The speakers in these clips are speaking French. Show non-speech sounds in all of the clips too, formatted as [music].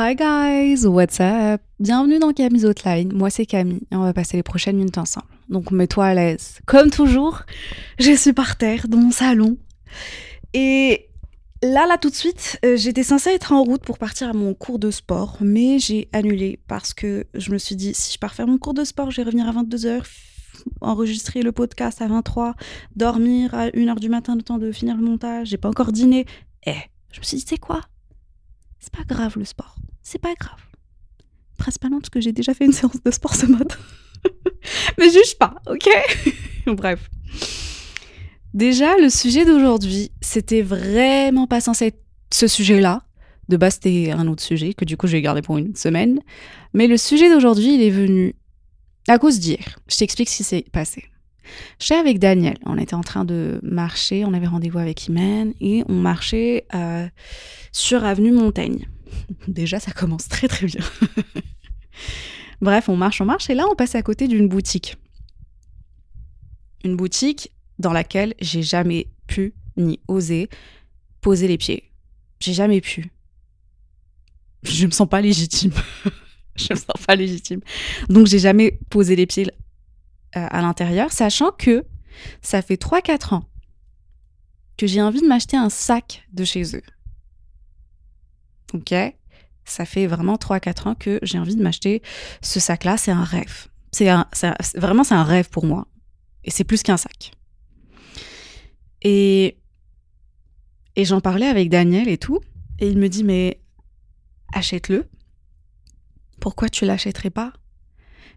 Hi guys, what's up? Bienvenue dans Camille's Outline. Moi c'est Camille et on va passer les prochaines minutes ensemble. Donc mets-toi à l'aise. Comme toujours, je suis par terre dans mon salon. Et là, là tout de suite, euh, j'étais censée être en route pour partir à mon cours de sport, mais j'ai annulé parce que je me suis dit si je pars faire mon cours de sport, je vais revenir à 22h, enregistrer le podcast à 23, dormir à 1h du matin le temps de finir le montage, j'ai pas encore dîné. Eh, je me suis dit c'est quoi? C'est pas grave le sport. C'est pas grave. Principalement parce que j'ai déjà fait une séance de sport ce matin. [laughs] Mais juge pas, ok? [laughs] Bref. Déjà, le sujet d'aujourd'hui, c'était vraiment pas censé être ce sujet-là. De base, c'était un autre sujet que du coup, j'ai gardé pour une semaine. Mais le sujet d'aujourd'hui, il est venu à cause d'hier. Je t'explique ce qui s'est passé. J'étais avec Daniel. On était en train de marcher. On avait rendez-vous avec Imen et on marchait euh, sur Avenue Montaigne. Déjà, ça commence très très bien. [laughs] Bref, on marche, on marche et là, on passe à côté d'une boutique. Une boutique dans laquelle j'ai jamais pu ni osé poser les pieds. J'ai jamais pu. Je me sens pas légitime. [laughs] je me sens pas légitime. Donc j'ai jamais posé les pieds euh, à l'intérieur, sachant que ça fait 3-4 ans que j'ai envie de m'acheter un sac de chez eux. Ok Ça fait vraiment 3-4 ans que j'ai envie de m'acheter ce sac-là. C'est un rêve. C'est vraiment, c'est un rêve pour moi. Et c'est plus qu'un sac. Et, et j'en parlais avec Daniel et tout. Et il me dit, mais achète-le. Pourquoi tu l'achèterais pas?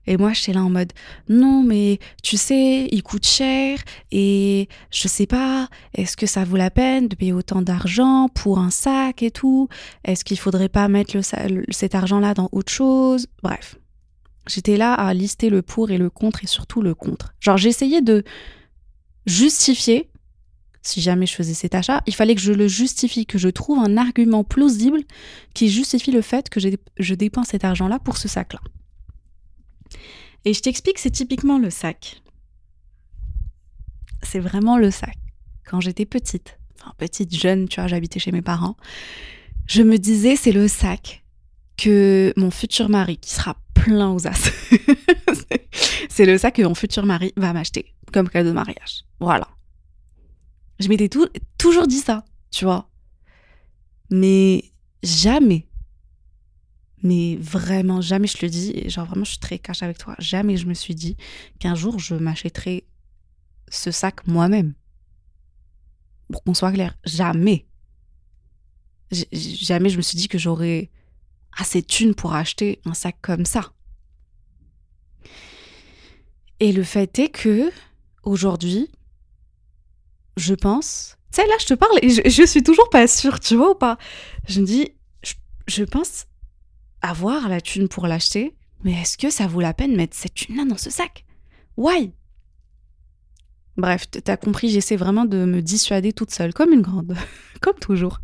Et moi, j'étais là en mode non, mais tu sais, il coûte cher et je sais pas, est-ce que ça vaut la peine de payer autant d'argent pour un sac et tout? Est-ce qu'il faudrait pas mettre cet argent-là dans autre chose? Bref, j'étais là à lister le pour et le contre et surtout le contre. Genre, j'essayais de justifier. Si jamais je faisais cet achat, il fallait que je le justifie, que je trouve un argument plausible qui justifie le fait que je dépense cet argent-là pour ce sac-là. Et je t'explique, c'est typiquement le sac. C'est vraiment le sac. Quand j'étais petite, enfin petite, jeune, tu vois, j'habitais chez mes parents, je me disais, c'est le sac que mon futur mari, qui sera plein aux as, [laughs] c'est le sac que mon futur mari va m'acheter comme cadeau de mariage. Voilà. Je m'étais toujours dit ça, tu vois. Mais jamais mais vraiment, jamais je le dis, et genre vraiment, je suis très cash avec toi. Jamais je me suis dit qu'un jour, je m'achèterais ce sac moi-même. Pour qu'on soit clair, jamais. jamais je me suis dit que j'aurais assez de thunes pour acheter un sac comme ça. Et le fait est que, aujourd'hui, je pense. Tu sais, là, je te parle et je, suis toujours pas sûre, tu vois ou pas Je me dis, je pense avoir la thune pour l'acheter, mais est-ce que ça vaut la peine de mettre cette thune-là dans ce sac? Why? Bref, t'as compris, j'essaie vraiment de me dissuader toute seule, comme une grande, [laughs] comme toujours.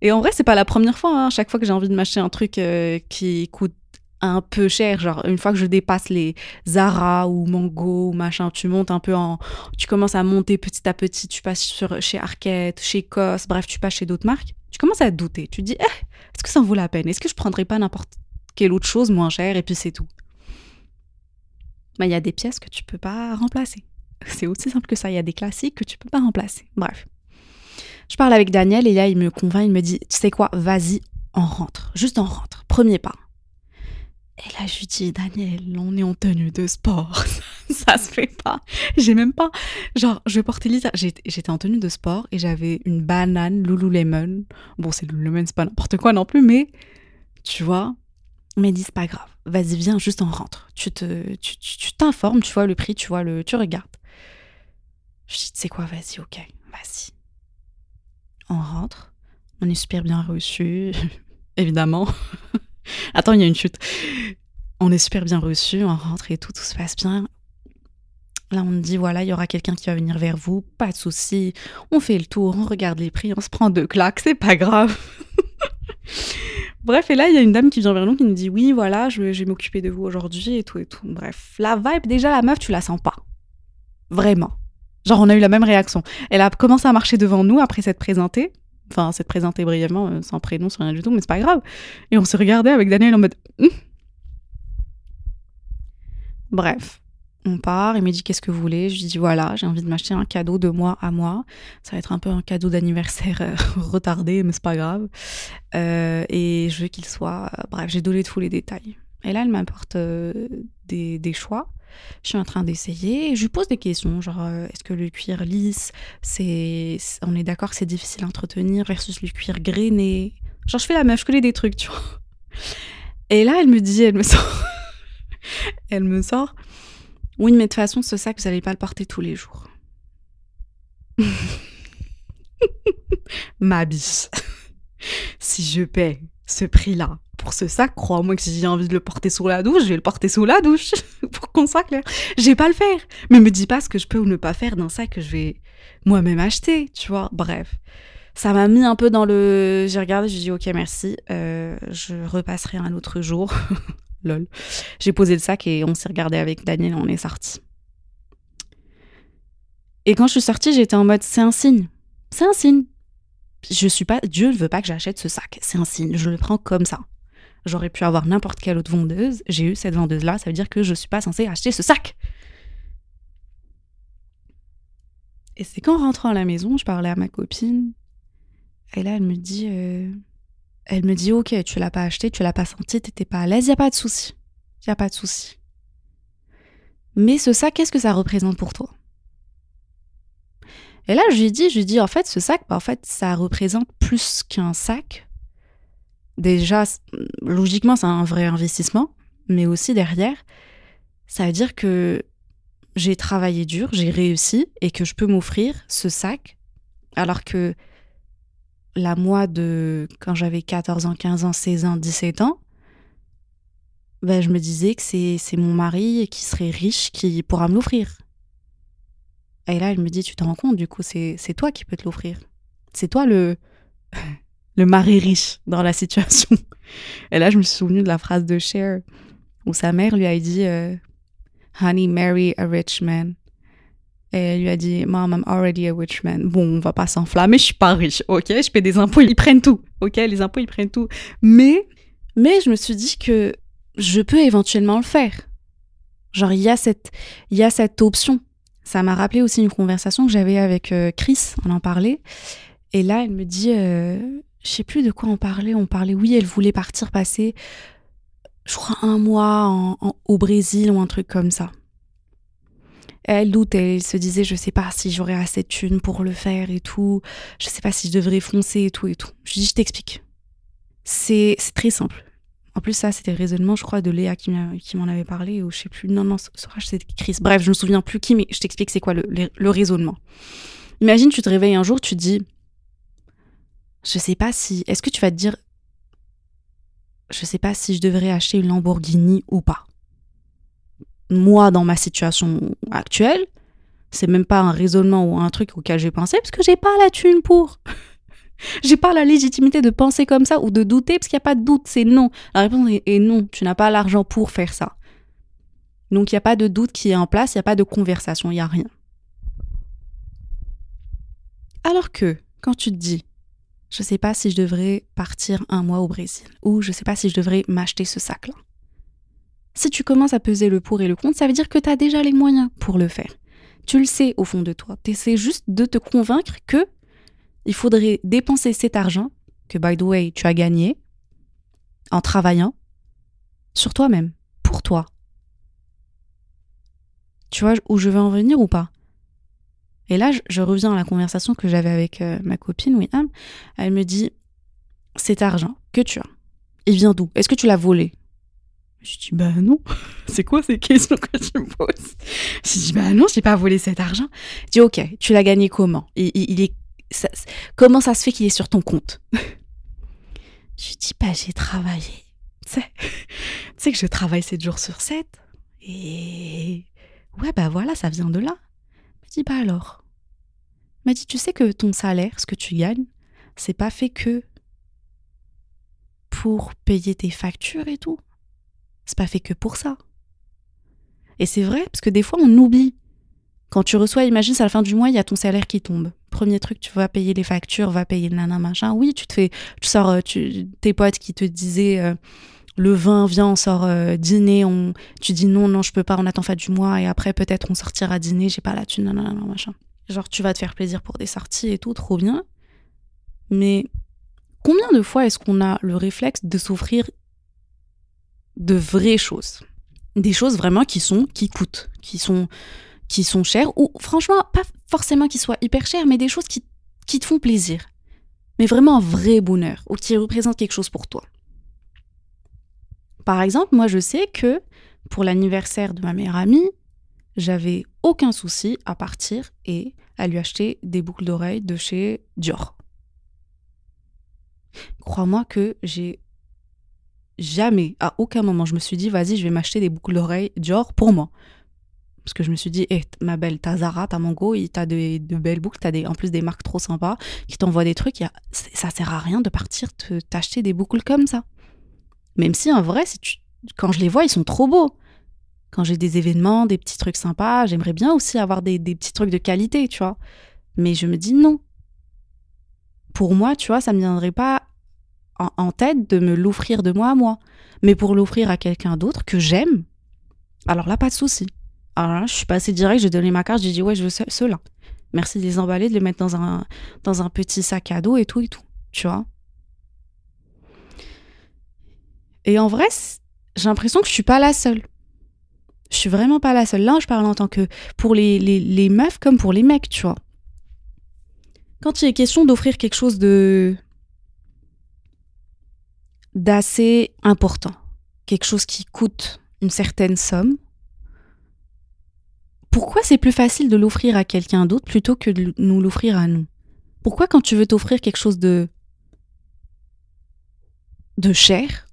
Et en vrai, c'est pas la première fois. Hein. Chaque fois que j'ai envie de m'acheter un truc euh, qui coûte un peu cher, genre une fois que je dépasse les Zara ou Mango ou machin, tu montes un peu en, tu commences à monter petit à petit, tu passes sur chez Arquette, chez Cos, bref, tu passes chez d'autres marques. Tu commences à te douter. Tu te dis, eh, est-ce que ça en vaut la peine? Est-ce que je prendrais pas n'importe quelle autre chose moins chère et puis c'est tout? Bah, Il y a des pièces que tu peux pas remplacer. C'est aussi simple que ça. Il y a des classiques que tu peux pas remplacer. Bref. Je parle avec Daniel et là, il me convainc, il me dit, tu sais quoi, vas-y, on rentre. Juste en rentre. Premier pas. Et là, je lui dis, Daniel, on est en tenue de sport. [laughs] [laughs] ça se fait pas. J'ai même pas. Genre, je vais porter Lisa. J'étais en tenue de sport et j'avais une banane Lululemon. Bon, c'est Lululemon, c'est pas n'importe quoi non plus, mais tu vois. Mais dis, c'est pas grave. Vas-y, viens, juste en rentre. Tu te, tu t'informes, tu, vois le prix, tu vois le, tu regardes. Je dis, c'est quoi, vas-y, ok, vas-y. On rentre, on est super bien reçu, [laughs] évidemment. [laughs] Attends, il y a une chute. On est super bien reçu, on rentre et tout, tout se passe bien. Là, on dit, voilà, il y aura quelqu'un qui va venir vers vous, pas de souci. On fait le tour, on regarde les prix, on se prend deux claques, c'est pas grave. [laughs] Bref, et là, il y a une dame qui vient vers nous qui nous dit, oui, voilà, je vais, m'occuper de vous aujourd'hui et tout et tout. Bref, la vibe, déjà, la meuf, tu la sens pas. Vraiment. Genre, on a eu la même réaction. Elle a commencé à marcher devant nous après s'être présentée. Enfin, s'être présentée brièvement, euh, sans prénom, sans rien du tout, mais c'est pas grave. Et on s'est regardé avec Daniel en mode. Hum. Bref, on part, il me dit qu'est-ce que vous voulez? Je lui dis voilà, j'ai envie de m'acheter un cadeau de moi à moi. Ça va être un peu un cadeau d'anniversaire euh, [laughs] retardé, mais c'est pas grave. Euh, et je veux qu'il soit. euh, bref, j'ai donné tous les détails. Et là, elle m'apporte des, des choix. Je suis en train d'essayer je lui pose des questions, genre est-ce que le cuir lisse, c'est- on est d'accord que c'est difficile à entretenir versus le cuir grainé? Genre je fais la meuf, je connais des trucs, tu vois. Et là, elle me dit, elle me [laughs] sort, elle me sort, oui, mais de toute façon, ce sac, vous n'allez pas le porter tous les jours. Ma si je paie ce prix-là pour ce sac, crois-moi que si j'ai envie de le porter sous la douche, je vais le porter sous la douche. [laughs] pour qu'on soit clair. Je vais pas le faire. Mais me dis pas ce que je peux ou ne pas faire d'un sac que je vais moi-même acheter, tu vois. Bref. Ça m'a mis un peu dans le. J'ai regardé, j'ai dit ok, merci. Euh, je repasserai un autre jour. [laughs] Lol. J'ai posé le sac et on s'est regardé avec Daniel, on est sorti. Et quand je suis sortie, j'étais en mode c'est un signe. C'est un signe. Je suis pas Dieu ne veut pas que j'achète ce sac. C'est un signe, je le prends comme ça. J'aurais pu avoir n'importe quelle autre vendeuse, j'ai eu cette vendeuse là, ça veut dire que je suis pas censée acheter ce sac. Et c'est qu'en rentrant à la maison, je parlais à ma copine et là elle me dit euh, elle me dit OK, tu l'as pas acheté, tu l'as pas senti, t'étais pas à l'aise, y a pas de souci. Y a pas de souci. Mais ce sac, qu'est-ce que ça représente pour toi? Et là, je lui dit, je lui dit, en fait, ce sac, bah, en fait, ça représente plus qu'un sac. Déjà, logiquement, c'est un vrai investissement, mais aussi derrière, ça veut dire que j'ai travaillé dur, j'ai réussi et que je peux m'offrir ce sac, alors que la moi de quand j'avais 14 ans, 15 ans, 16 ans, 17 ans, ben, je me disais que c'est mon mari qui serait riche qui pourra me l'offrir. Et là, elle me dit, tu te rends compte, du coup, c'est c'est toi qui peux te l'offrir. C'est toi le, [laughs] le mari riche dans la situation. Et là, je me suis souvenue de la phrase de Cher, où sa mère lui a dit, euh, Honey, marry a rich man. Elle lui a dit, Mom, I'm already a rich man. Bon, on va pas s'enflammer, je suis pas riche, ok? Je paie des impôts, ils prennent tout, ok? Les impôts, ils prennent tout. Mais, mais je me suis dit que je peux éventuellement le faire. Genre, il y a cette, y a cette option. Ça m'a rappelé aussi une conversation que j'avais avec euh, Chris, on en parlait. Et là, elle me dit, euh, je sais plus de quoi on parlait. On parlait, oui, elle voulait partir passer, je crois, un mois au Brésil ou un truc comme ça. Elle doutait, elle se disait, je sais pas si j'aurai assez de thunes pour le faire et tout. Je sais pas si je devrais foncer et tout et tout. Je dis, je t'explique. C'est c'est très simple. En plus, ça, c'était le raisonnement, je crois, de Léa qui m'en avait parlé, ou je sais plus. Non, non, Sorage, c'était Chris. Bref, je me souviens plus qui, mais je t'explique c'est quoi le, le- le raisonnement. Imagine, tu te réveilles un jour, tu te dis, je sais pas si. Est-ce que tu vas te dire, je sais pas si je devrais acheter une Lamborghini ou pas? Moi, dans ma situation actuelle, c'est même pas un raisonnement ou un truc auquel j'ai pensé, parce que j'ai pas la thune pour. [laughs] J'ai pas la légitimité de penser comme ça ou de douter parce qu'il n'y a pas de doute, c'est non. La réponse est, non, tu n'as pas l'argent pour faire ça. Donc il n'y a pas de doute qui est en place, il n'y a pas de conversation, il n'y a rien. Alors que quand tu te dis, je sais pas si je devrais partir un mois au Brésil ou je sais pas si je devrais m'acheter ce sac-là. Si tu commences à peser le pour et le contre, ça veut dire que tu as déjà les moyens pour le faire. Tu le sais au fond de toi. Tu essaies juste de te convaincre que il faudrait dépenser cet argent que, by the way, tu as gagné en travaillant sur toi-même, pour toi. Tu vois où je veux en venir ou pas? Et là, je, reviens à la conversation que j'avais avec euh, ma copine, Winham. Elle me dit Cet argent que tu as, il vient d'où? Est-ce que tu l'as volé? Je dis, bah non, [laughs] c'est quoi ces questions que tu me poses? Je dis, bah non, j'ai pas volé cet argent. Je dis, ok, tu l'as gagné comment? Il, il, est, Comment ça se fait qu'il est sur ton compte? [laughs] Je dis, bah j'ai travaillé. Tu sais, [laughs] tu sais que je travaille 7 jours sur 7. Et ouais, bah voilà, ça vient de là. Je dis, bah alors? M'a dit, tu sais que ton salaire, ce que tu gagnes, c'est pas fait que pour payer tes factures et tout. C'est pas fait que pour ça. Et c'est vrai, parce que des fois, on oublie. Quand tu reçois, imagine, c'est à la fin du mois, il y a ton salaire qui tombe. Premier truc, tu vas payer les factures, va payer le nana machin. Oui, tu te fais, tu sors, euh, tes potes qui te disaient euh, le vin, viens, on sort euh, dîner, on, tu dis non, non, je peux pas, on attend fin du mois et après peut-être on sortira dîner, j'ai pas la thune, nanana machin. Genre, tu vas te faire plaisir pour des sorties et tout, trop bien. Mais combien de fois est-ce qu'on a le réflexe de s'offrir de vraies choses. Des choses vraiment qui sont, qui coûtent, qui sont, qui sont chères, ou franchement, pas forcément qui soient hyper chères, mais des choses qui, qui te font plaisir. Mais vraiment un vrai bonheur, ou qui représentent quelque chose pour toi. Par exemple, moi je sais que pour l'anniversaire de ma meilleure amie, j'avais aucun souci à partir et à lui acheter des boucles d'oreilles de chez Dior. Crois-moi que j'ai jamais, à aucun moment, je me suis dit, vas-y, je vais m'acheter des boucles d'oreilles Dior pour moi. Parce que je me suis dit, hey, ma belle, t'as Zara, t'as Mango, t'as de, de belles boucles, t'as des, en plus des marques trop sympas qui t'envoient des trucs. Y ça sert à rien de partir t'acheter des boucles comme ça. Même si en vrai, si tu, quand je les vois, ils sont trop beaux. Quand j'ai des événements, des petits trucs sympas, j'aimerais bien aussi avoir des, des petits trucs de qualité, tu vois. Mais je me dis non. Pour moi, tu vois, ça ne me viendrait pas en, tête de me l'offrir de moi à moi. Mais pour l'offrir à quelqu'un d'autre que j'aime, alors là, pas de souci. Alors là, je suis passée direct, j'ai donné ma carte, j'ai dit ouais, je veux ceux-là. Merci de les emballer, de les mettre dans un, dans un petit sac à dos et tout et tout. Tu vois Et en vrai, j'ai l'impression que je suis pas la seule. Je suis vraiment pas la seule. Là, je parle en tant que pour les, les, les meufs comme pour les mecs, tu vois. Quand il est question d'offrir quelque chose de d'assez important, quelque chose qui coûte une certaine somme, pourquoi c'est plus facile de l'offrir à quelqu'un d'autre plutôt que de nous l'offrir à nous? Pourquoi quand tu veux t'offrir quelque chose de de cher,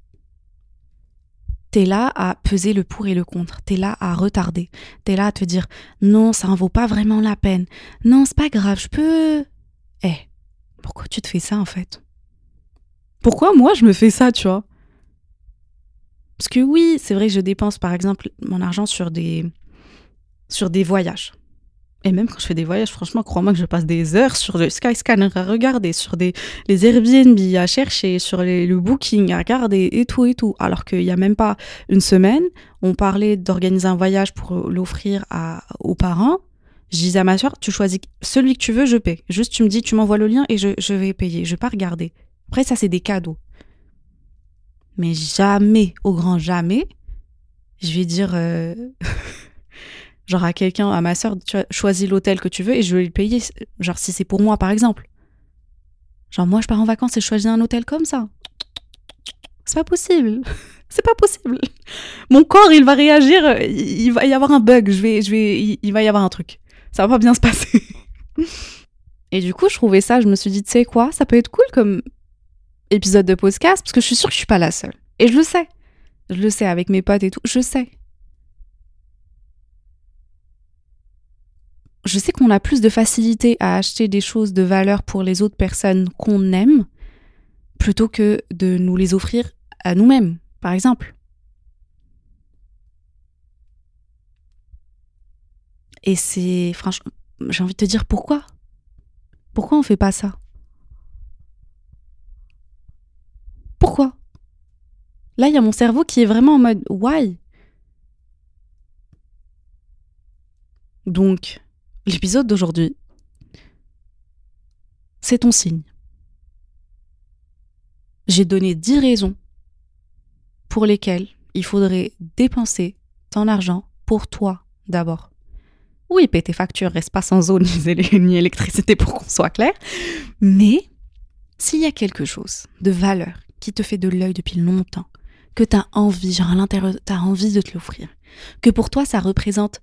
t'es là à peser le pour et le contre, t'es là à retarder, t'es là à te dire non, ça en vaut pas vraiment la peine, non, c'est pas grave, je peux. Eh, pourquoi tu te fais ça en fait? Pourquoi moi je me fais ça, tu vois? Parce que oui, c'est vrai que je dépense par exemple mon argent sur des, sur des voyages. Et même quand je fais des voyages, franchement, crois-moi que je passe des heures sur le Skyscanner à regarder, sur des, les Airbnb à chercher, sur le Booking à regarder et tout et tout. Alors qu'il n'y a même pas une semaine, on parlait d'organiser un voyage pour l'offrir aux parents. Je disais à ma soeur, tu choisis celui que tu veux, je paie. Juste, tu me dis, tu m'envoies le lien et je, vais payer. Je vais pas regarder. Après, ça, c'est des cadeaux. Mais jamais, au grand jamais, je vais dire, euh, [laughs] genre à quelqu'un, à ma soeur, tu choisis l'hôtel que tu veux et je vais le payer. Genre, si c'est pour moi, par exemple. Genre, moi, je pars en vacances et je choisis un hôtel comme ça. C'est pas possible. [laughs] C'est pas possible. Mon corps, il va réagir. Il va y avoir un bug. Je vais, je vais, il va y avoir un truc. Ça va pas bien se passer. [laughs] Et du coup, je trouvais ça. Je me suis dit, tu sais quoi, ça peut être cool comme épisode de podcast parce que je suis sûre que je suis pas la seule. Et je le sais. Je le sais avec mes potes et tout. Je sais. Je sais qu'on a plus de facilité à acheter des choses de valeur pour les autres personnes qu'on aime plutôt que de nous les offrir à nous-mêmes, par exemple. Et c'est franchement, j'ai envie de te dire pourquoi? Pourquoi on fait pas ça? Pourquoi? Là, il y a mon cerveau qui est vraiment en mode why? Donc, l'épisode d'aujourd'hui, c'est ton signe. J'ai donné 10 raisons pour lesquelles il faudrait dépenser ton argent pour toi d'abord. Oui, paie tes factures, reste pas sans eau ni [laughs] électricité pour qu'on soit clair. Mais s'il y a quelque chose de valeur qui te fait de l'œil depuis longtemps, que tu as envie, genre à l'intérieur, tu as envie de te l'offrir. Que pour toi, ça représente.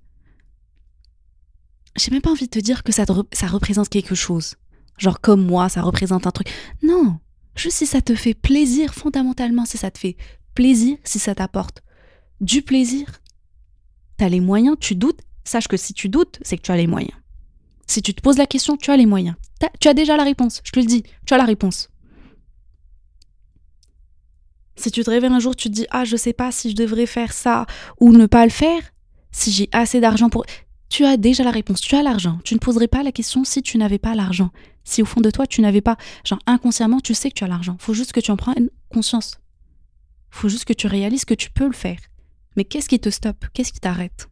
J'ai même pas envie de te dire que ça, représente quelque chose. Genre comme moi, ça représente un truc. Non, juste si ça te fait plaisir, fondamentalement, si ça te fait plaisir, si ça t'apporte du plaisir, tu as les moyens, tu doutes, sache que si tu doutes, c'est que tu as les moyens. Si tu te poses la question, tu as les moyens. tu as déjà la réponse, je te le dis, tu as la réponse. Si tu te réveilles un jour, tu te dis Ah, je sais pas si je devrais faire ça ou ne pas le faire, si j'ai assez d'argent pour. Tu as déjà la réponse, tu as l'argent. Tu ne poserais pas la question si tu n'avais pas l'argent. Si au fond de toi, tu n'avais pas. Genre, inconsciemment, tu sais que tu as l'argent. Faut juste que tu en prennes conscience. Faut juste que tu réalises que tu peux le faire. Mais qu'est-ce qui te stoppe? Qu'est-ce qui t'arrête?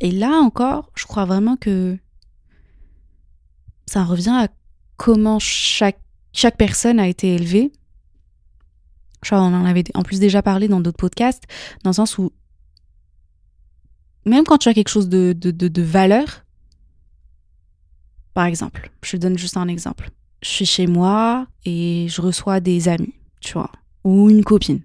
Et là encore, je crois vraiment que ça revient à comment chaque chaque personne a été élevée. on en avait en plus déjà parlé dans d'autres podcasts, dans le sens où même quand tu as quelque chose de, de, valeur, par exemple, je te donne juste un exemple. Je suis chez moi et je reçois des amis, tu vois, ou une copine.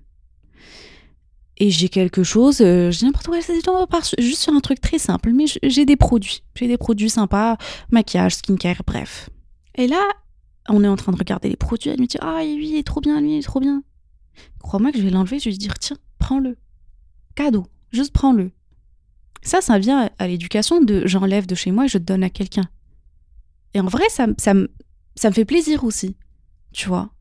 Et j'ai quelque chose, euh, je dis n'importe quoi, c'est juste sur un truc très simple, mais j'ai des produits. J'ai des produits sympas, maquillage, skincare, bref. Et là, on est en train de regarder les produits, elle me dit Ah, oui, il est trop bien, lui, il est trop bien. Crois-moi que je vais l'enlever, je vais lui dire Tiens, prends-le. Cadeau, juste prends-le. Ça, ça vient à l'éducation de j'enlève de chez moi et je te donne à quelqu'un. Et en vrai, ça, ça, ça me fait plaisir aussi, tu vois.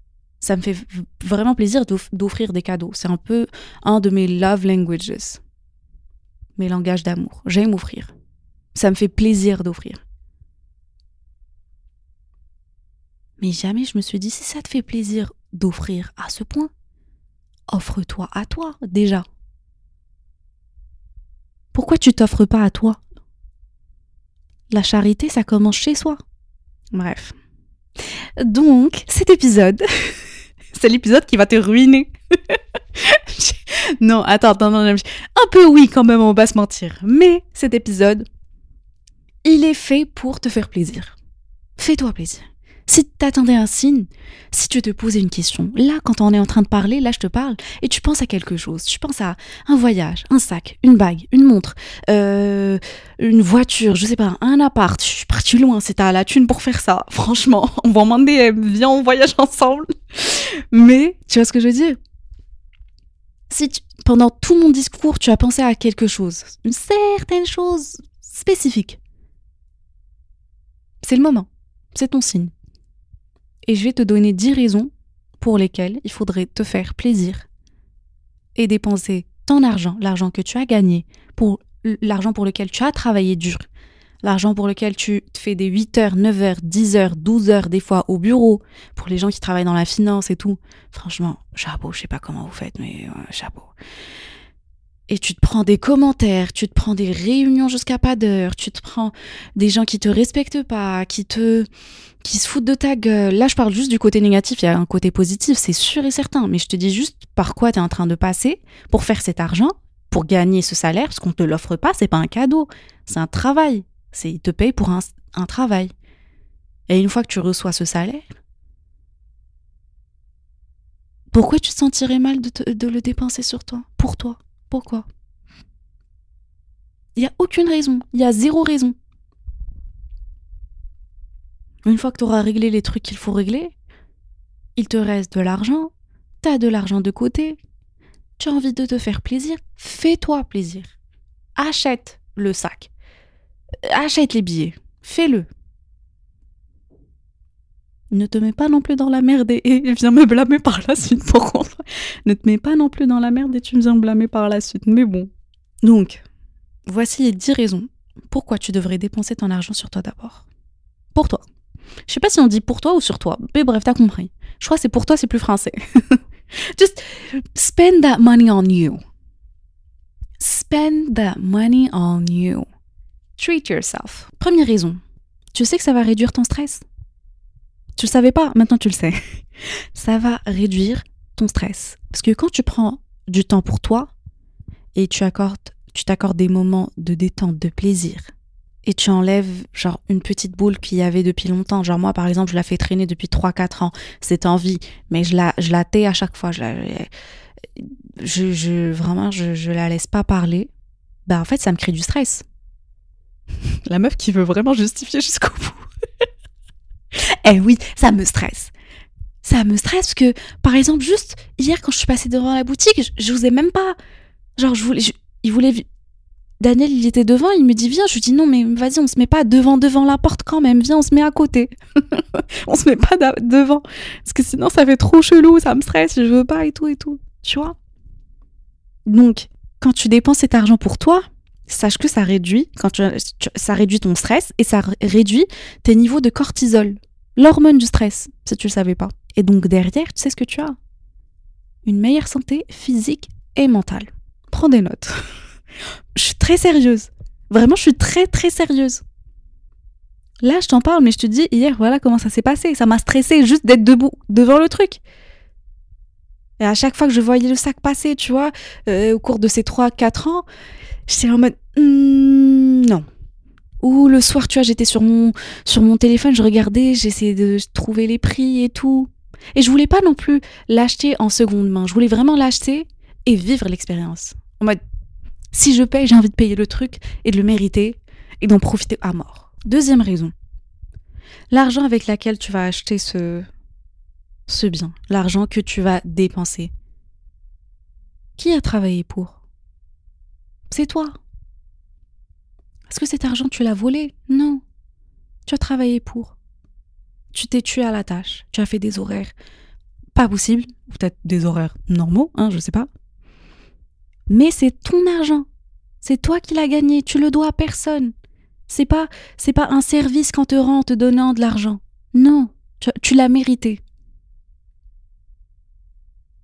Ça me fait vraiment plaisir d'offrir des cadeaux. C'est un peu un de mes love languages, mes langages d'amour. J'aime offrir. Ça me fait plaisir d'offrir. Mais jamais je me suis dit, si ça te fait plaisir d'offrir à ce point, offre-toi à toi déjà. Pourquoi tu t'offres pas à toi? La charité, ça commence chez soi. Bref. Donc, cet épisode, [laughs] c'est l'épisode qui va te ruiner. [laughs] non, attends, attends, un peu oui quand même, on va se mentir. Mais cet épisode, il est fait pour te faire plaisir. Fais-toi plaisir. Si t'attendais un signe, si tu te posais une question, là, quand on est en train de parler, là, je te parle, et tu penses à quelque chose. Tu penses à un voyage, un sac, une bague, une montre, euh, une voiture, je sais pas, un appart. Je suis partie loin, c'est à la thune pour faire ça. Franchement, [laughs] on va en demander, viens, on voyage ensemble. Mais, tu vois ce que je veux dire? Si pendant tout mon discours, tu as pensé à quelque chose, une certaine chose spécifique, c'est le moment, c'est ton signe et je vais te donner 10 raisons pour lesquelles il faudrait te faire plaisir et dépenser ton argent, l'argent que tu as gagné, pour l'argent pour lequel tu as travaillé dur, l'argent pour lequel tu te fais des 8 heures, 9 heures, 10 heures, 12 heures des fois au bureau, pour les gens qui travaillent dans la finance et tout. Franchement, chapeau, je sais pas comment vous faites, mais chapeau. Et tu te prends des commentaires, tu te prends des réunions jusqu'à pas d'heure, tu te prends des gens qui te respectent pas, qui te qui se foutent de ta gueule. Là, je parle juste du côté négatif, il y a un côté positif, c'est sûr et certain, mais je te dis juste par quoi tu es en train de passer pour faire cet argent, pour gagner ce salaire, parce qu'on te l'offre pas, c'est pas un cadeau, c'est un travail. C'est ils te payent pour un, un travail. Et une fois que tu reçois ce salaire, pourquoi tu te sentirais mal de le dépenser sur toi, pour toi? Pourquoi Il n'y a aucune raison, il y a zéro raison. Une fois que tu auras réglé les trucs qu'il faut régler, il te reste de l'argent, tu as de l'argent de côté, tu as envie de te faire plaisir, fais-toi plaisir. Achète le sac, achète les billets, fais-le. Ne te mets pas non plus dans la merde et, viens me blâmer par la suite [laughs] pour contre. Ne te mets pas non plus dans la merde et tu viens me blâmer par la suite. Mais bon. Donc, voici les 10 raisons pourquoi tu devrais dépenser ton argent sur toi d'abord. Pour toi. Je sais pas si on dit pour toi ou sur toi, mais bref, t'as compris. Je crois que c'est pour toi, c'est plus français. [laughs] Just spend that money on you. Spend that money on you. Treat yourself. Première raison. Tu sais que ça va réduire ton stress? Tu le savais pas, maintenant tu le sais. [laughs] ça va réduire ton stress. Parce que quand tu prends du temps pour toi et tu accordes, tu t'accordes des moments de détente, de plaisir, et tu enlèves genre une petite boule qu'il y avait depuis longtemps. Genre moi par exemple, je la fais traîner depuis 3-4 ans, cette envie, mais je la, je la tais à chaque fois. Je, la, je vraiment, je, je la laisse pas parler. Bah en fait, ça me crée du stress. La meuf qui veut vraiment justifier jusqu'au bout. Eh oui, ça me stresse. Ça me stresse que, par exemple, juste hier quand je suis passée devant la boutique, je, je vous ai même pas. Genre, je voulais, il voulait. Daniel, il était devant, il me dit viens. Je lui dis non, mais vas-y, on se met pas devant devant la porte quand même. Viens, on se met à côté. [laughs] on se met pas devant parce que sinon ça fait trop chelou, ça me stresse, je veux pas et tout et tout. Tu vois? Donc, quand tu dépenses cet argent pour toi, sache que ça réduit, quand ça réduit ton stress et ça réduit tes niveaux de cortisol, l'hormone du stress, si tu le savais pas. Et donc derrière, tu sais ce que tu as? Une meilleure santé physique et mentale. Prends des notes. [laughs] je suis très sérieuse. Vraiment, je suis très très sérieuse. Là, je t'en parle, mais je te dis, hier, voilà comment ça s'est passé. Ça m'a stressé juste d'être debout devant le truc. Et à chaque fois que je voyais le sac passer, tu vois, euh, au cours de ces 3-4 ans, j'étais en mode Hmm, non. Ou le soir, tu vois, j'étais sur mon, sur mon téléphone, je regardais, j'essayais de trouver les prix et tout. Et je voulais pas non plus l'acheter en seconde main. Je voulais vraiment l'acheter et vivre l'expérience. En mode, si je paye, j'ai envie de payer le truc et de le mériter et d'en profiter à mort. Deuxième raison. L'argent avec lequel tu vas acheter ce, ce bien, l'argent que tu vas dépenser. Qui a travaillé pour? C'est toi. Est-ce que cet argent, tu l'as volé Non. Tu as travaillé pour. Tu t'es tué à la tâche. Tu as fait des horaires pas possibles, peut-être des horaires normaux, hein, je sais pas. Mais c'est ton argent. C'est toi qui l'as gagné. Tu le dois à personne. C'est pas, c'est pas un service qu'on te rend en te donnant de l'argent. Non, tu, tu l'as mérité.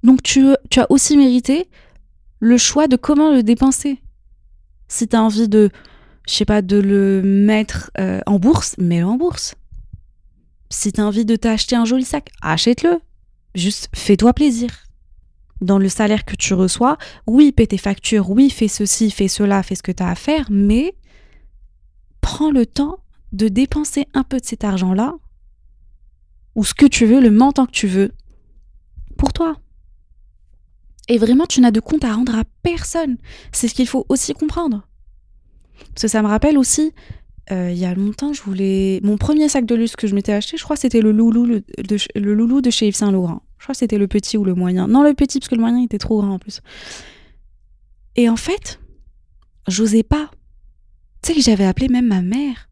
Donc tu, tu as aussi mérité le choix de comment le dépenser. Si tu as envie de, je sais pas, de le mettre euh, en bourse, mets-le en bourse. Si tu as envie de t'acheter un joli sac, achète-le. Juste fais-toi plaisir. Dans le salaire que tu reçois, oui, paie tes factures, oui, fais ceci, fais cela, fais ce que tu as à faire, mais prends le temps de dépenser un peu de cet argent-là, ou ce que tu veux, le montant que tu veux, pour toi. Et vraiment, tu n'as de compte à rendre à personne. C'est ce qu'il faut aussi comprendre. Parce que ça me rappelle aussi, euh, il y a longtemps, je voulais. Mon premier sac de luxe que je m'étais acheté, je crois que c'était le loulou, le, de, le loulou de chez Yves Saint Laurent. Je crois que c'était le petit ou le moyen. Non, le petit, parce que le moyen était trop grand en plus. Et en fait, j'osais pas. Tu sais que j'avais appelé même ma mère.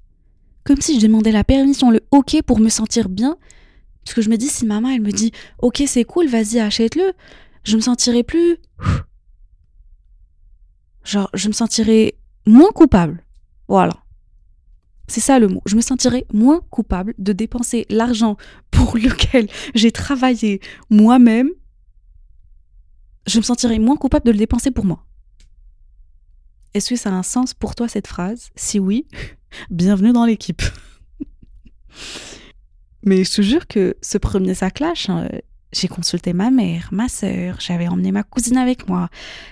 Comme si je demandais la permission, le OK pour me sentir bien. Parce que je me dis, si maman, elle me dit OK, c'est cool, vas-y, achète-le, je me sentirais plus. Genre, je me sentirais moins coupable. Voilà. C'est ça le mot. Je me sentirais moins coupable de dépenser l'argent pour [laughs] lequel j'ai travaillé moi-même. Je me sentirais moins coupable de le dépenser pour moi. Est-ce que ça a un sens pour toi cette phrase? Si oui, [laughs] bienvenue dans l'équipe. [laughs] Mais je te jure que ce premier sac-là, j'ai consulté ma mère, ma sœur, j'avais emmené ma cousine avec moi.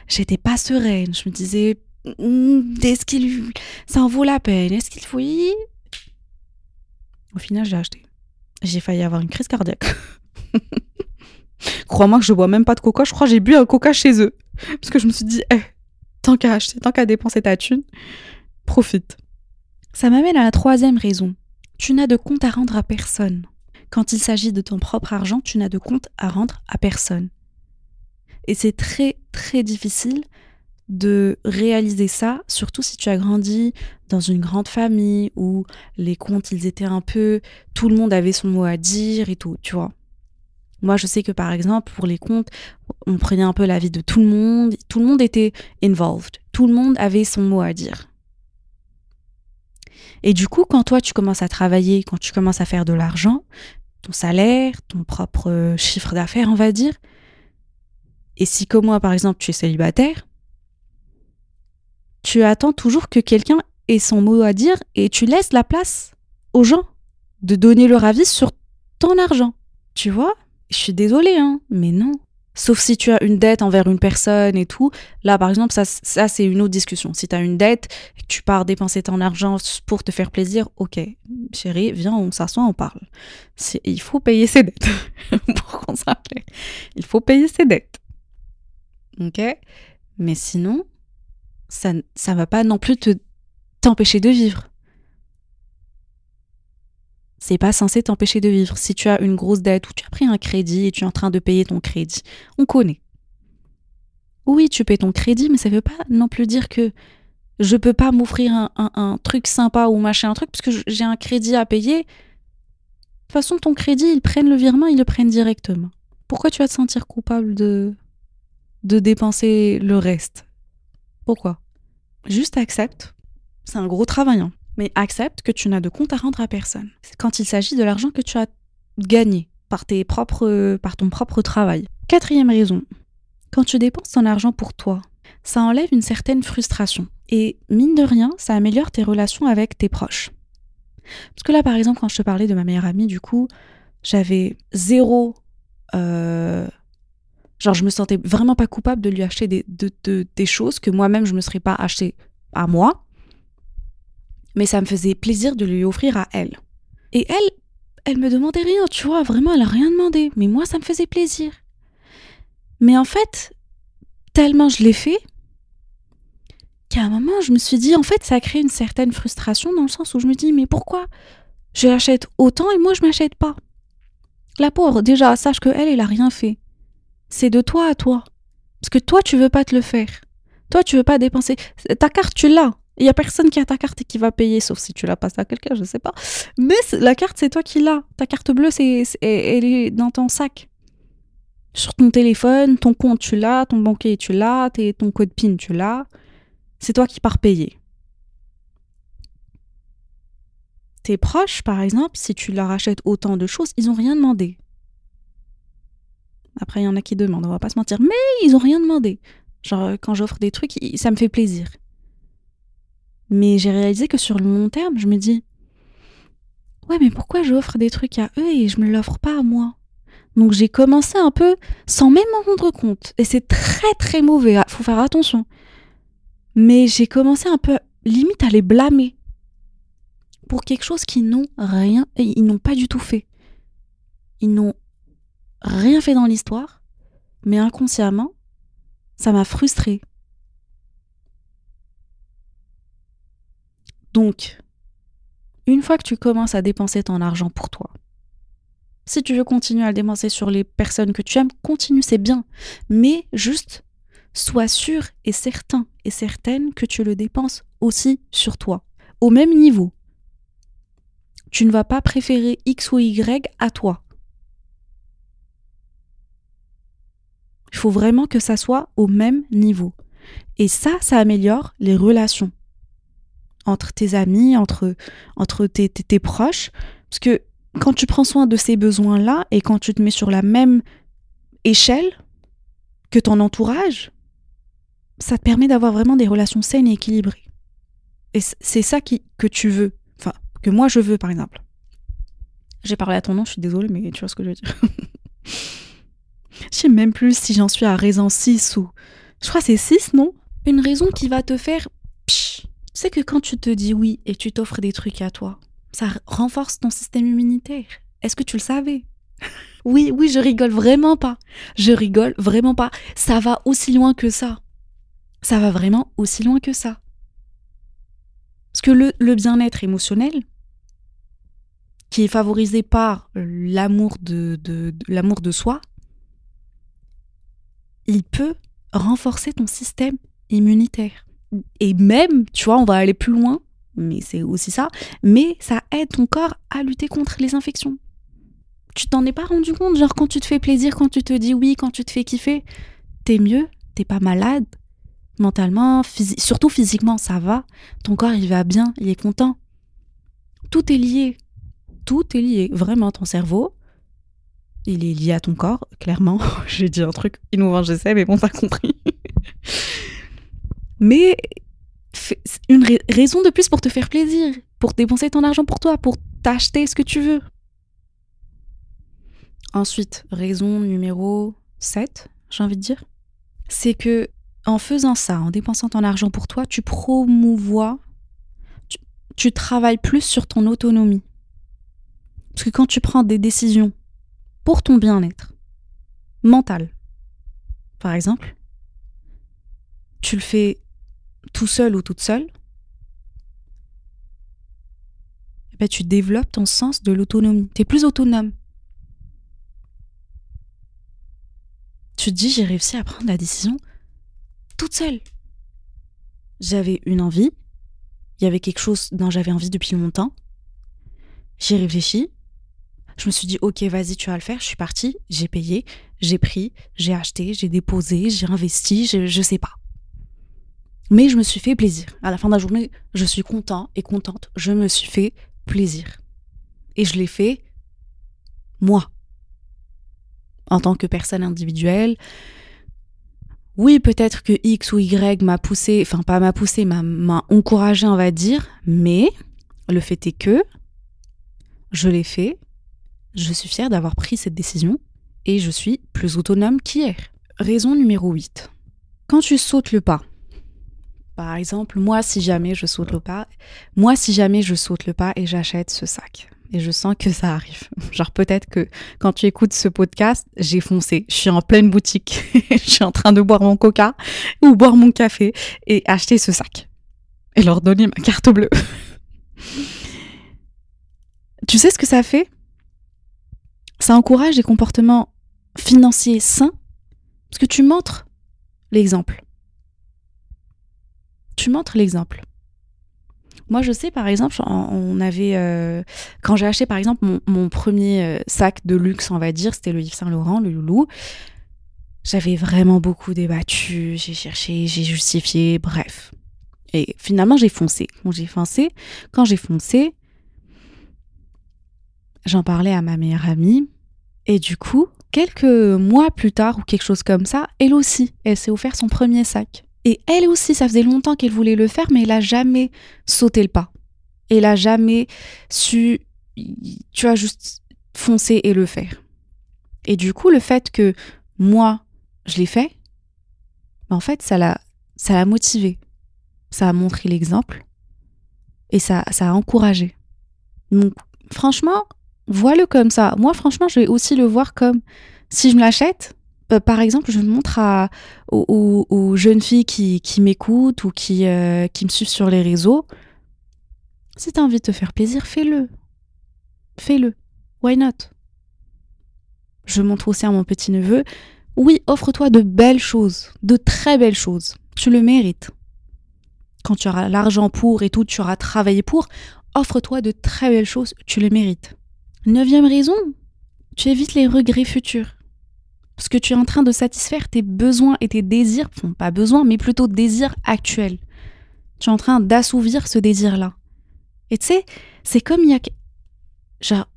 J'étais pas sereine. Je me disais, est-ce qu'il ça en vaut la peine? Est-ce qu'il faut y Au final, j'ai acheté. J'ai failli avoir une crise cardiaque. [laughs] Crois-moi que je bois même pas de coca. Je crois que j'ai bu un coca chez eux parce que je me suis dit, eh, tant qu'à acheter, tant qu'à dépenser ta thune, profite. Ça m'amène à la troisième raison. Tu n'as de compte à rendre à personne. Quand il s'agit de ton propre argent, tu n'as de compte à rendre à personne. Et c'est très très difficile de réaliser ça, surtout si tu as grandi dans une grande famille où les comptes, ils étaient un peu... Tout le monde avait son mot à dire et tout, tu vois. Moi, je sais que par exemple, pour les comptes, on prenait un peu l'avis de tout le monde. Tout le monde était involved. Tout le monde avait son mot à dire. Et du coup, quand toi, tu commences à travailler, quand tu commences à faire de l'argent, ton salaire, ton propre chiffre d'affaires, on va dire, et si comme moi, par exemple, tu es célibataire, tu attends toujours que quelqu'un ait son mot à dire et tu laisses la place aux gens de donner leur avis sur ton argent. Tu vois? Je suis désolée, hein, mais non. Sauf si tu as une dette envers une personne et tout. Là, par exemple, ça, ça c'est une autre discussion. Si tu as une dette tu pars dépenser ton argent pour te faire plaisir, ok, chérie, viens, on s'assoit, on parle. Il faut payer ses dettes. [laughs] pour qu'on s'appelle. Il faut payer ses dettes. Ok? Mais sinon, ça ne va pas non plus te t'empêcher de vivre c'est pas censé t'empêcher de vivre. Si tu as une grosse dette ou tu as pris un crédit et tu es en train de payer ton crédit, on connaît. Oui, tu payes ton crédit, mais ça veut pas non plus dire que je peux pas m'offrir un, truc sympa ou machin un truc parce que j'ai un crédit à payer. De toute façon, ton crédit, ils prennent le virement, ils le prennent directement. Pourquoi tu vas te sentir coupable de, de dépenser le reste? Pourquoi? Juste accepte. C'est un gros travail. Hein mais accepte que tu n'as de compte à rendre à personne. Quand il s'agit de l'argent que tu as gagné par, tes propres, par ton propre travail. Quatrième raison, quand tu dépenses ton argent pour toi, ça enlève une certaine frustration. Et mine de rien, ça améliore tes relations avec tes proches. Parce que là, par exemple, quand je te parlais de ma meilleure amie, du coup, j'avais zéro... Euh, genre, je me sentais vraiment pas coupable de lui acheter des, des choses que moi-même, je me serais pas acheté à moi mais ça me faisait plaisir de lui offrir à elle. Et elle, elle me demandait rien, tu vois, vraiment, elle a rien demandé, mais moi, ça me faisait plaisir. Mais en fait, tellement je l'ai fait, qu'à un moment, je me suis dit, en fait, ça a créé une certaine frustration dans le sens où je me dis, mais pourquoi je l'achète autant et moi, je m'achète pas? La pauvre, déjà, sache que elle, elle a rien fait. C'est de toi à toi. Parce que toi, tu veux pas te le faire. Toi, tu veux pas dépenser. Ta carte, tu l'as. Il y a personne qui a ta carte et qui va payer, sauf si tu la passes à quelqu'un, je sais pas. Mais la carte, c'est toi qui l'as. Ta carte bleue, c'est, elle est dans ton sac. Sur ton téléphone, ton compte, tu l'as, ton banquier, tu l'as, ton code PIN, tu l'as. C'est toi qui pars payer. Tes proches, par exemple, si tu leur achètes autant de choses, ils n'ont rien demandé. Après, il y en a qui demandent, on va pas se mentir, mais ils n'ont rien demandé. Genre, quand j'offre des trucs, ça me fait plaisir. Mais j'ai réalisé que sur le long terme, je me dis Ouais, mais pourquoi j'offre des trucs à eux et je me l'offre pas à moi? Donc j'ai commencé un peu sans même m'en rendre compte. Et c'est très très mauvais, faut faire attention. Mais j'ai commencé un peu limite à les blâmer pour quelque chose qu'ils n'ont rien, ils n'ont pas du tout fait. Ils n'ont rien fait dans l'histoire, mais inconsciemment, ça m'a frustrée. Donc, une fois que tu commences à dépenser ton argent pour toi, si tu veux continuer à le dépenser sur les personnes que tu aimes, continue, c'est bien. Mais juste, sois sûr et certain et certaine que tu le dépenses aussi sur toi, au même niveau. Tu ne vas pas préférer X ou Y à toi. Il faut vraiment que ça soit au même niveau. Et ça, ça améliore les relations entre tes amis, entre, entre tes, tes, proches. Parce que quand tu prends soin de ces besoins-là et quand tu te mets sur la même échelle que ton entourage, ça te permet d'avoir vraiment des relations saines et équilibrées. Et c'est ça qui, que tu veux. Enfin, que moi je veux, par exemple. J'ai parlé à ton nom, je suis désolée, mais tu vois ce que je veux dire. [laughs] je sais même plus si j'en suis à raison 6 ou. Je crois que c'est 6, non? Une raison qui va te faire tu sais que quand tu te dis oui et tu t'offres des trucs à toi, ça renforce ton système immunitaire. Est-ce que tu le savais? [laughs] Oui, oui, je rigole vraiment pas. Je rigole vraiment pas. Ça va aussi loin que ça. Ça va vraiment aussi loin que ça. Parce que le, bien-être émotionnel, qui est favorisé par l'amour de, l'amour de soi, il peut renforcer ton système immunitaire et même, tu vois, on va aller plus loin, mais c'est aussi ça, mais ça aide ton corps à lutter contre les infections. Tu t'en es pas rendu compte, genre quand tu te fais plaisir, quand tu te dis oui, quand tu te fais kiffer, t'es mieux, t'es pas malade, mentalement, surtout physiquement, ça va, ton corps il va bien, il est content. Tout est lié, tout est lié, vraiment ton cerveau, il est lié à ton corps, clairement. [laughs] J'ai dit un truc innovant, je sais, mais bon, t'as compris. [laughs] Mais une raison de plus pour te faire plaisir, pour dépenser ton argent pour toi, pour t'acheter ce que tu veux. Ensuite, raison numéro 7, j'ai envie de dire, c'est que en faisant ça, en dépensant ton argent pour toi, tu promouvois, tu, tu travailles plus sur ton autonomie. Parce que quand tu prends des décisions pour ton bien-être mental, par exemple, tu le fais tout seul ou toute seule, eh ben, tu développes ton sens de l'autonomie. Tu es plus autonome. Tu te dis, j'ai réussi à prendre la décision toute seule. J'avais une envie, il y avait quelque chose dont j'avais envie depuis longtemps. J'ai réfléchi. Je me suis dit, ok, vas-y, tu vas le faire. Je suis partie, j'ai payé, j'ai pris, j'ai acheté, j'ai déposé, j'ai investi, je, je sais pas. Mais je me suis fait plaisir. À la fin de la journée, je suis content et contente. Je me suis fait plaisir. Et je l'ai fait moi. En tant que personne individuelle. Oui, peut-être que X ou Y m'a poussé, enfin pas m'a poussé, m'a encouragé, on va dire, mais le fait est que je l'ai fait, je suis fière d'avoir pris cette décision et je suis plus autonome qu'hier. Raison numéro 8. Quand tu sautes le pas, par exemple, moi, si jamais je saute le pas, moi, si jamais je saute le pas et j'achète ce sac, et je sens que ça arrive. [laughs] Genre peut-être que quand tu écoutes ce podcast, j'ai foncé. Je suis en pleine boutique. [laughs] je suis en train de boire mon coca ou boire mon café et acheter ce sac. Et leur donner ma carte bleue. [laughs] tu sais ce que ça fait? Ça encourage des comportements financiers sains parce que tu montres l'exemple tu montres l'exemple. Moi, je sais, par exemple, on avait. Euh, quand j'ai acheté, par exemple, mon, premier euh, sac de luxe, on va dire, c'était le Yves Saint Laurent, le loulou. J'avais vraiment beaucoup débattu, j'ai cherché, j'ai justifié, bref. Et finalement, j'ai foncé. J'ai foncé. Quand j'ai foncé, j'en parlais à ma meilleure amie. Et du coup, quelques mois plus tard, ou quelque chose comme ça, elle aussi, elle s'est offert son premier sac. Et elle aussi, ça faisait longtemps qu'elle voulait le faire, mais elle a jamais sauté le pas. Elle a jamais su, tu as juste foncer et le faire. Et du coup, le fait que moi, je l'ai fait, ben, en fait, ça l'a, ça l'a motivé. Ça a montré l'exemple et ça, ça a encouragé. Donc, franchement, vois-le comme ça. Moi, franchement, je vais aussi le voir comme si je me l'achète, euh, par exemple, je montre à, aux, jeunes filles qui, m'écoutent ou qui, euh, qui me suivent sur les réseaux, si tu as envie de te faire plaisir, fais-le. Fais-le. Why not? Je montre aussi à mon petit-neveu, oui, offre-toi de belles choses, de très belles choses. Tu le mérites. Quand tu auras l'argent pour et tout, tu auras travaillé pour, offre-toi de très belles choses, tu le mérites. Neuvième raison, tu évites les regrets futurs. Parce que tu es en train de satisfaire tes besoins et tes désirs, enfin pas besoins, mais plutôt désirs actuels. Tu es en train d'assouvir ce désir-là. Et tu sais, c'est comme il y a... Genre,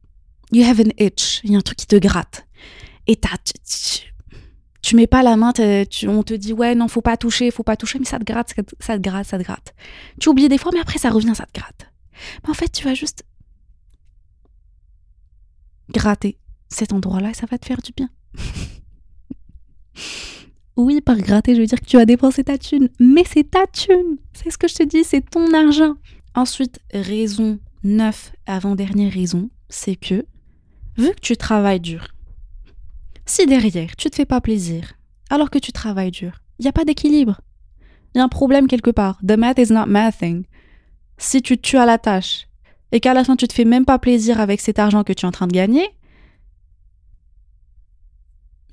you have an itch, il y a un truc qui te gratte. Et t'as... Tu, tu, mets pas la main, on te dit ouais, non, faut pas toucher, faut pas toucher, mais ça te gratte, ça te gratte, ça te gratte. Tu oublies des fois, mais après ça revient, ça te gratte. Mais en fait, tu vas juste gratter cet endroit-là et ça va te faire du bien. [laughs] Oui, par gratter, je veux dire que tu as dépensé ta thune, mais c'est ta thune. C'est ce que je te dis, c'est ton argent. Ensuite, raison 9, avant-dernière raison, c'est que, vu que tu travailles dur, si derrière, tu te fais pas plaisir, alors que tu travailles dur, il n'y a pas d'équilibre. Il y a un problème quelque part. The math is not mathing. Si tu tues à la tâche et qu'à la fin tu te fais même pas plaisir avec cet argent que tu es en train de gagner,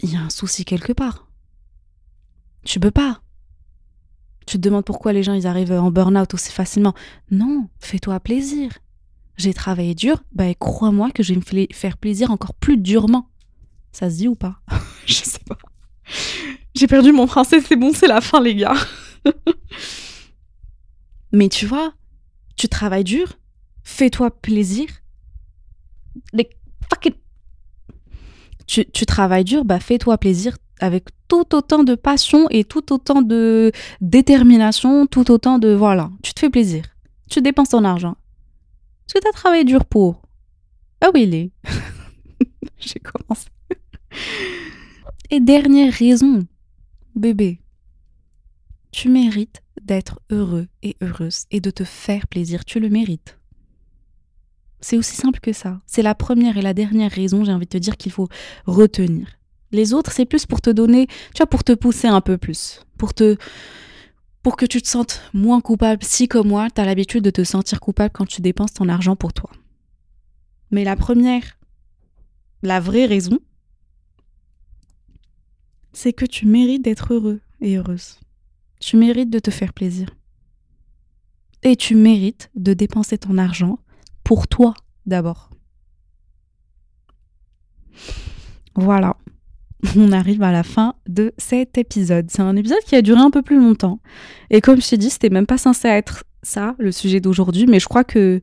il y a un souci quelque part. Tu peux pas. Tu te demandes pourquoi les gens ils arrivent en burn-out aussi facilement. Non, fais-toi plaisir. J'ai travaillé dur, bah crois-moi que je vais me faire plaisir encore plus durement. Ça se dit ou pas? [laughs] Je sais pas. J'ai perdu mon français, c'est bon, c'est la fin les gars. [laughs] Mais tu vois, tu travailles dur, fais-toi plaisir. Tu, travailles dur, bah fais-toi plaisir avec tout autant de passion et tout autant de détermination, tout autant de voilà, tu te fais plaisir. Tu dépenses ton argent. Que tu as travaillé dur pour. Ah oui, il est. [laughs] J'ai commencé. Et dernière raison, bébé, tu mérites d'être heureux et heureuse et de te faire plaisir. Tu le mérites. C'est aussi simple que ça. C'est la première et la dernière raison, j'ai envie de te dire, qu'il faut retenir. Les autres, c'est plus pour te donner, tu vois, pour te pousser un peu plus, pour te pour que tu te sentes moins coupable. Si comme moi, tu as l'habitude de te sentir coupable quand tu dépenses ton argent pour toi. Mais la première, la vraie raison, c'est que tu mérites d'être heureux et heureuse. Tu mérites de te faire plaisir. Et tu mérites de dépenser ton argent pour toi d'abord. Voilà on arrive à la fin de cet épisode. C'est un épisode qui a duré un peu plus longtemps. Et comme je t'ai dit, c'était même pas censé être ça, le sujet d'aujourd'hui, mais je crois que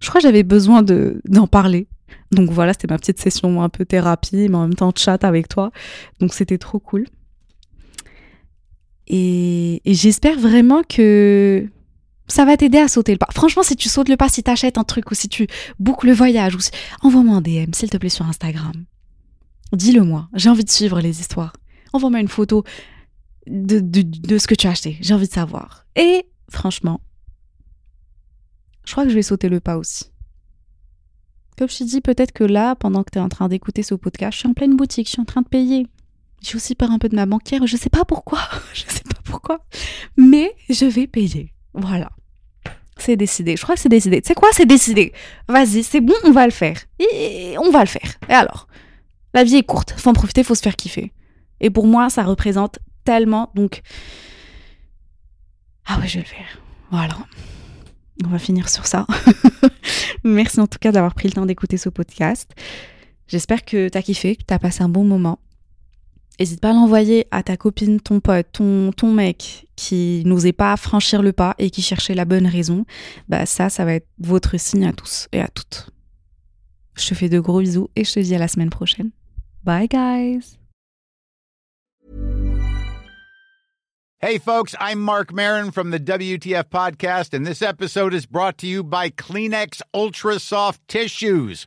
je crois j'avais besoin de d'en parler. Donc voilà, c'était ma petite session un peu thérapie, mais en même temps chat avec toi. Donc c'était trop cool. Et, j'espère vraiment que ça va t'aider à sauter le pas. Franchement, si tu sautes le pas, si tu achètes un truc ou si tu boucles le voyage, ou si... envoie-moi un DM, s'il te plaît, sur Instagram. Dis-le moi, j'ai envie de suivre les histoires. Envoie-moi une photo de, de, ce que tu as acheté, j'ai envie de savoir. Et franchement, je crois que je vais sauter le pas aussi. Comme je t'ai dit, peut-être que là, pendant que tu es en train d'écouter ce podcast, je suis en pleine boutique, je suis en train de payer. J'ai aussi peur un peu de ma banquière, je sais pas pourquoi, [laughs] je sais pas pourquoi, mais je vais payer. Voilà. C'est décidé. Je crois que c'est décidé. Tu sais quoi, c'est décidé? Vas-y, c'est bon, on va le faire. Et on va le faire. Et alors? La vie est courte, faut en profiter, faut se faire kiffer. Et pour moi, ça représente tellement. Donc, ah ouais, je vais le faire. Voilà. On va finir sur ça. [laughs] Merci en tout cas d'avoir pris le temps d'écouter ce podcast. J'espère que tu as kiffé, que tu as passé un bon moment. N'hésite pas à l'envoyer à ta copine, ton pote, ton, ton mec qui n'osait pas franchir le pas et qui cherchait la bonne raison. Bah ça, ça va être votre signe à tous et à toutes. Je te fais de gros bisous et je te dis à la semaine prochaine. Bye, guys. Hey, folks, I'm Mark Marin from the WTF Podcast, and this episode is brought to you by Kleenex Ultra Soft Tissues